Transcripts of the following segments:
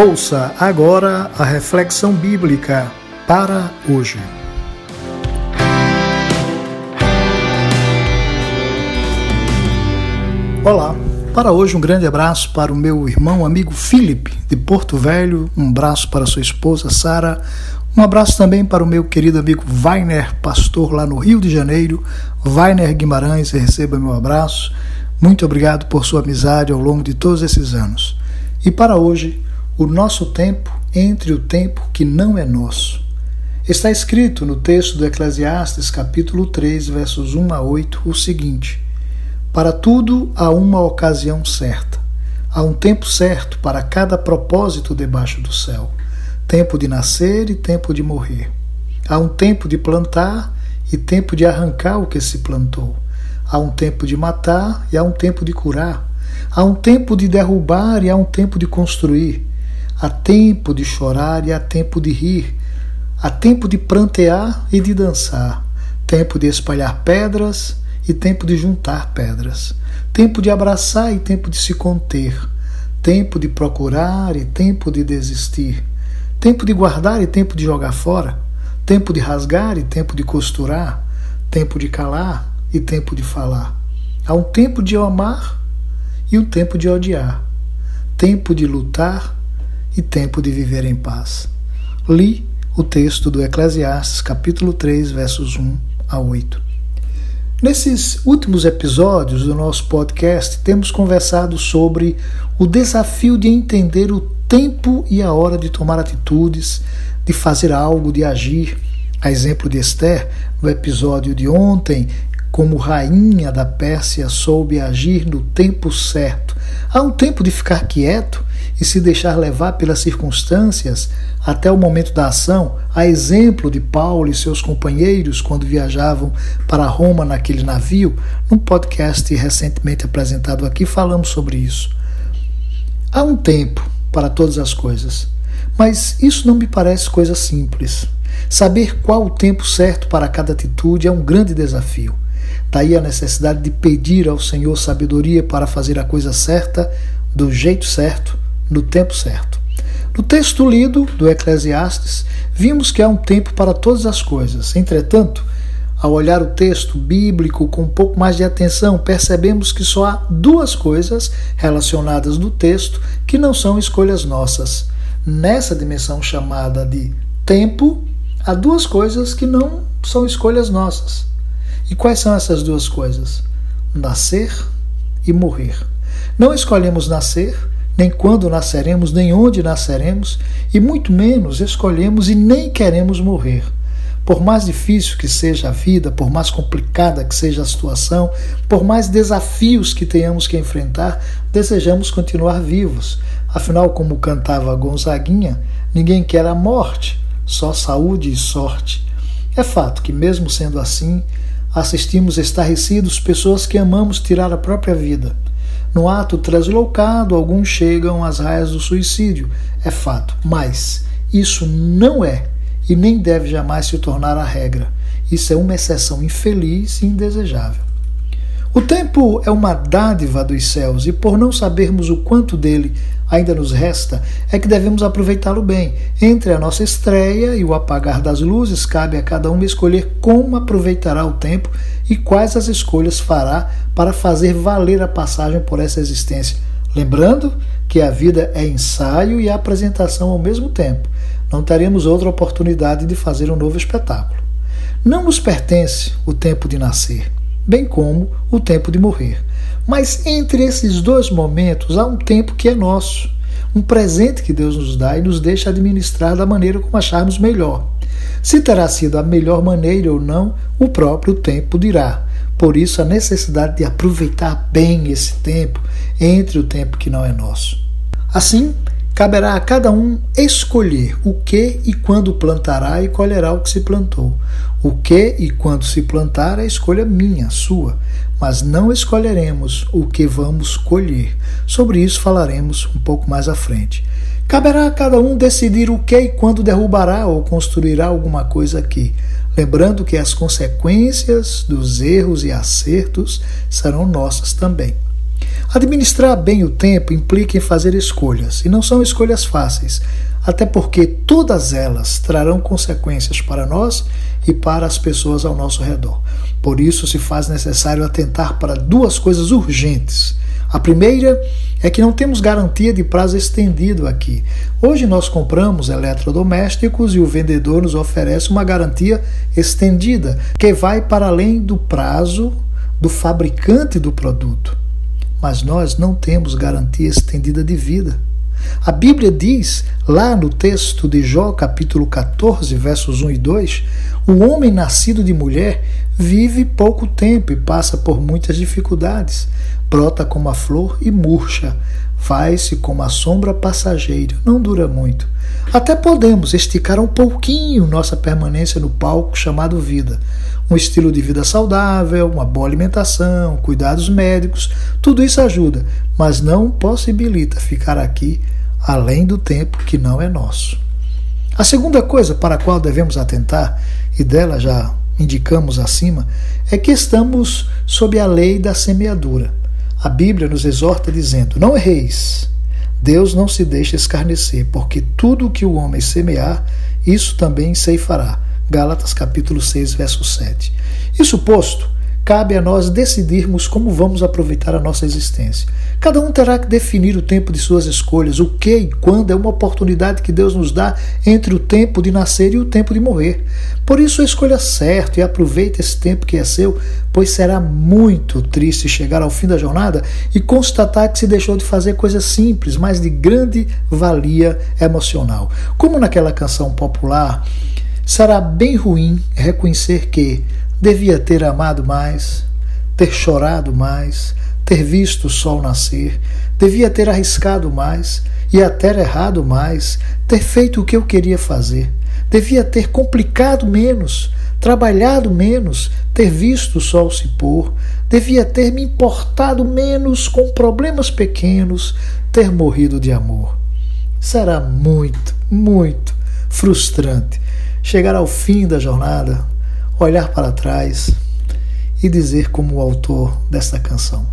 Ouça agora a reflexão bíblica para hoje. Olá, para hoje um grande abraço para o meu irmão amigo Felipe de Porto Velho, um abraço para sua esposa Sara, um abraço também para o meu querido amigo Weiner, pastor lá no Rio de Janeiro. Weiner Guimarães, receba meu abraço. Muito obrigado por sua amizade ao longo de todos esses anos. E para hoje, o nosso tempo entre o tempo que não é nosso. Está escrito no texto do Eclesiastes, capítulo 3, versos 1 a 8, o seguinte: Para tudo há uma ocasião certa. Há um tempo certo para cada propósito debaixo do céu tempo de nascer e tempo de morrer. Há um tempo de plantar e tempo de arrancar o que se plantou. Há um tempo de matar e há um tempo de curar. Há um tempo de derrubar e há um tempo de construir. Há tempo de chorar e há tempo de rir. Há tempo de prantear e de dançar. Tempo de espalhar pedras e tempo de juntar pedras. Tempo de abraçar e tempo de se conter. Tempo de procurar e tempo de desistir tempo de guardar e tempo de jogar fora, tempo de rasgar e tempo de costurar, tempo de calar e tempo de falar. Há um tempo de amar e um tempo de odiar, tempo de lutar e tempo de viver em paz. Li o texto do Eclesiastes, capítulo 3, versos 1 a 8. Nesses últimos episódios do nosso podcast, temos conversado sobre o desafio de entender o tempo e a hora de tomar atitudes, de fazer algo, de agir. A exemplo de Esther, no episódio de ontem, como rainha da Pérsia, soube agir no tempo certo. Há um tempo de ficar quieto e se deixar levar pelas circunstâncias até o momento da ação, a exemplo de Paulo e seus companheiros quando viajavam para Roma naquele navio. Num podcast recentemente apresentado aqui, falamos sobre isso. Há um tempo para todas as coisas. Mas isso não me parece coisa simples. Saber qual o tempo certo para cada atitude é um grande desafio. Daí a necessidade de pedir ao Senhor sabedoria para fazer a coisa certa, do jeito certo, no tempo certo. No texto lido do Eclesiastes, vimos que há um tempo para todas as coisas. Entretanto, ao olhar o texto bíblico com um pouco mais de atenção, percebemos que só há duas coisas relacionadas no texto que não são escolhas nossas. Nessa dimensão chamada de tempo, há duas coisas que não são escolhas nossas. E quais são essas duas coisas? Nascer e morrer. Não escolhemos nascer, nem quando nasceremos, nem onde nasceremos, e muito menos escolhemos e nem queremos morrer. Por mais difícil que seja a vida, por mais complicada que seja a situação, por mais desafios que tenhamos que enfrentar, desejamos continuar vivos. Afinal, como cantava Gonzaguinha, ninguém quer a morte, só saúde e sorte. É fato que, mesmo sendo assim, assistimos estarrecidos pessoas que amamos tirar a própria vida. No ato translocado, alguns chegam às raias do suicídio. É fato, mas isso não é e nem deve jamais se tornar a regra. Isso é uma exceção infeliz e indesejável. O tempo é uma dádiva dos céus e, por não sabermos o quanto dele ainda nos resta, é que devemos aproveitá-lo bem. Entre a nossa estreia e o apagar das luzes, cabe a cada um escolher como aproveitará o tempo e quais as escolhas fará para fazer valer a passagem por essa existência. Lembrando que a vida é ensaio e apresentação ao mesmo tempo não teremos outra oportunidade de fazer um novo espetáculo. Não nos pertence o tempo de nascer, bem como o tempo de morrer. Mas entre esses dois momentos há um tempo que é nosso, um presente que Deus nos dá e nos deixa administrar da maneira como acharmos melhor. Se terá sido a melhor maneira ou não, o próprio tempo dirá. Por isso, a necessidade de aproveitar bem esse tempo entre o tempo que não é nosso. Assim, Caberá a cada um escolher o que e quando plantará e colherá o que se plantou. O que e quando se plantar é escolha minha, sua, mas não escolheremos o que vamos colher. Sobre isso falaremos um pouco mais à frente. Caberá a cada um decidir o que e quando derrubará ou construirá alguma coisa aqui, lembrando que as consequências dos erros e acertos serão nossas também. Administrar bem o tempo implica em fazer escolhas, e não são escolhas fáceis, até porque todas elas trarão consequências para nós e para as pessoas ao nosso redor. Por isso se faz necessário atentar para duas coisas urgentes. A primeira é que não temos garantia de prazo estendido aqui. Hoje nós compramos eletrodomésticos e o vendedor nos oferece uma garantia estendida, que vai para além do prazo do fabricante do produto. Mas nós não temos garantia estendida de vida. A Bíblia diz, lá no texto de Jó, capítulo 14, versos 1 e 2, o homem nascido de mulher vive pouco tempo e passa por muitas dificuldades. Brota como a flor e murcha, faz-se como a sombra passageira, não dura muito. Até podemos esticar um pouquinho nossa permanência no palco chamado vida. Um estilo de vida saudável, uma boa alimentação, cuidados médicos, tudo isso ajuda, mas não possibilita ficar aqui além do tempo que não é nosso. A segunda coisa para a qual devemos atentar, e dela já indicamos acima, é que estamos sob a lei da semeadura. A Bíblia nos exorta dizendo: Não erreis. Deus não se deixa escarnecer, porque tudo o que o homem semear, isso também ceifará. Gálatas capítulo 6, verso 7. Isso posto, cabe a nós decidirmos como vamos aproveitar a nossa existência. Cada um terá que definir o tempo de suas escolhas, o que e quando é uma oportunidade que Deus nos dá entre o tempo de nascer e o tempo de morrer. Por isso, escolha certo e aproveite esse tempo que é seu, pois será muito triste chegar ao fim da jornada e constatar que se deixou de fazer coisas simples, mas de grande valia emocional. Como naquela canção popular, será bem ruim reconhecer que Devia ter amado mais, ter chorado mais, ter visto o sol nascer, devia ter arriscado mais e até errado mais, ter feito o que eu queria fazer, devia ter complicado menos, trabalhado menos, ter visto o sol se pôr, devia ter me importado menos com problemas pequenos, ter morrido de amor. Será muito, muito frustrante chegar ao fim da jornada olhar para trás e dizer como o autor desta canção.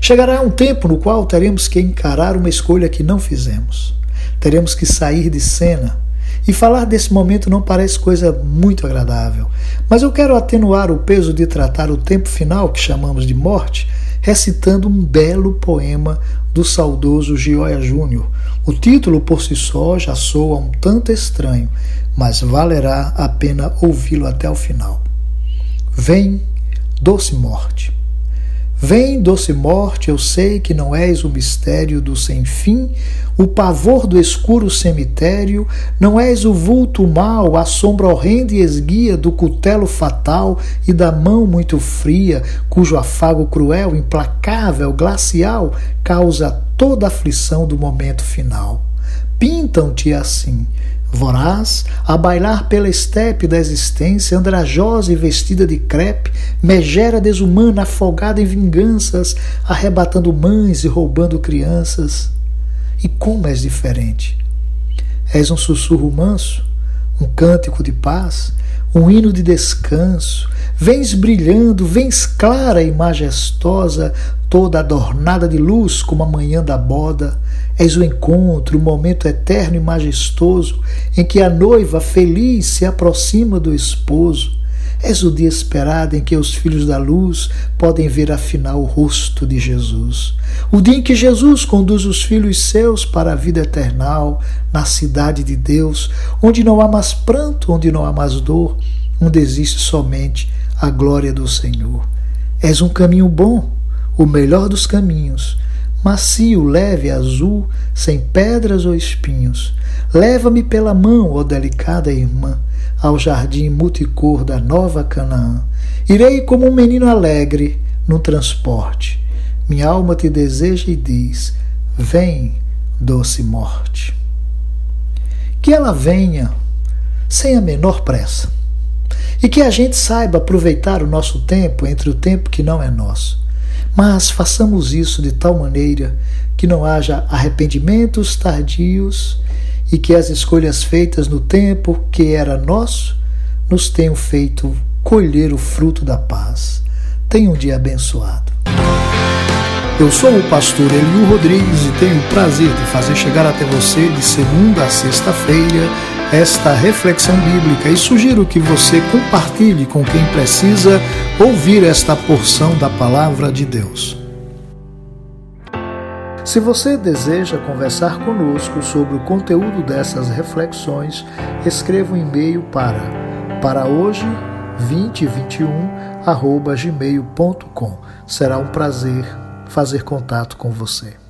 Chegará um tempo no qual teremos que encarar uma escolha que não fizemos. Teremos que sair de cena. E falar desse momento não parece coisa muito agradável, mas eu quero atenuar o peso de tratar o tempo final, que chamamos de morte, recitando um belo poema do saudoso Gioia Júnior. O título por si só já soa um tanto estranho, mas valerá a pena ouvi-lo até o final. Vem, doce morte. Vem, doce morte, eu sei que não és o mistério do sem fim, o pavor do escuro cemitério, não és o vulto mal, a sombra horrenda e esguia do cutelo fatal e da mão muito fria, cujo afago cruel, implacável, glacial, causa toda a aflição do momento final. Pintam-te assim, voraz, a bailar pela estepe da existência, andrajosa e vestida de crepe, megera desumana, afogada em vinganças, arrebatando mães e roubando crianças. E como és diferente! És um sussurro manso, um cântico de paz, um hino de descanso. Vens brilhando, vens clara e majestosa, toda adornada de luz como a manhã da boda. És o encontro, o momento eterno e majestoso em que a noiva feliz se aproxima do esposo. És o dia esperado em que os filhos da luz podem ver afinal o rosto de Jesus. O dia em que Jesus conduz os filhos seus para a vida eternal, na cidade de Deus, onde não há mais pranto, onde não há mais dor, onde existe somente a glória do Senhor. És um caminho bom, o melhor dos caminhos, macio, leve, azul, sem pedras ou espinhos. Leva-me pela mão, ó delicada irmã ao jardim multicor da nova Canaã. Irei como um menino alegre no transporte. Minha alma te deseja e diz: Vem, doce morte. Que ela venha sem a menor pressa. E que a gente saiba aproveitar o nosso tempo entre o tempo que não é nosso. Mas façamos isso de tal maneira que não haja arrependimentos tardios e que as escolhas feitas no tempo que era nosso nos tenham feito colher o fruto da paz. Tenha um dia abençoado. Eu sou o pastor Eliu Rodrigues e tenho o prazer de fazer chegar até você de segunda a sexta-feira esta reflexão bíblica e sugiro que você compartilhe com quem precisa ouvir esta porção da palavra de Deus. Se você deseja conversar conosco sobre o conteúdo dessas reflexões, escreva um e-mail para para hoje 2021 gmail.com. Será um prazer fazer contato com você.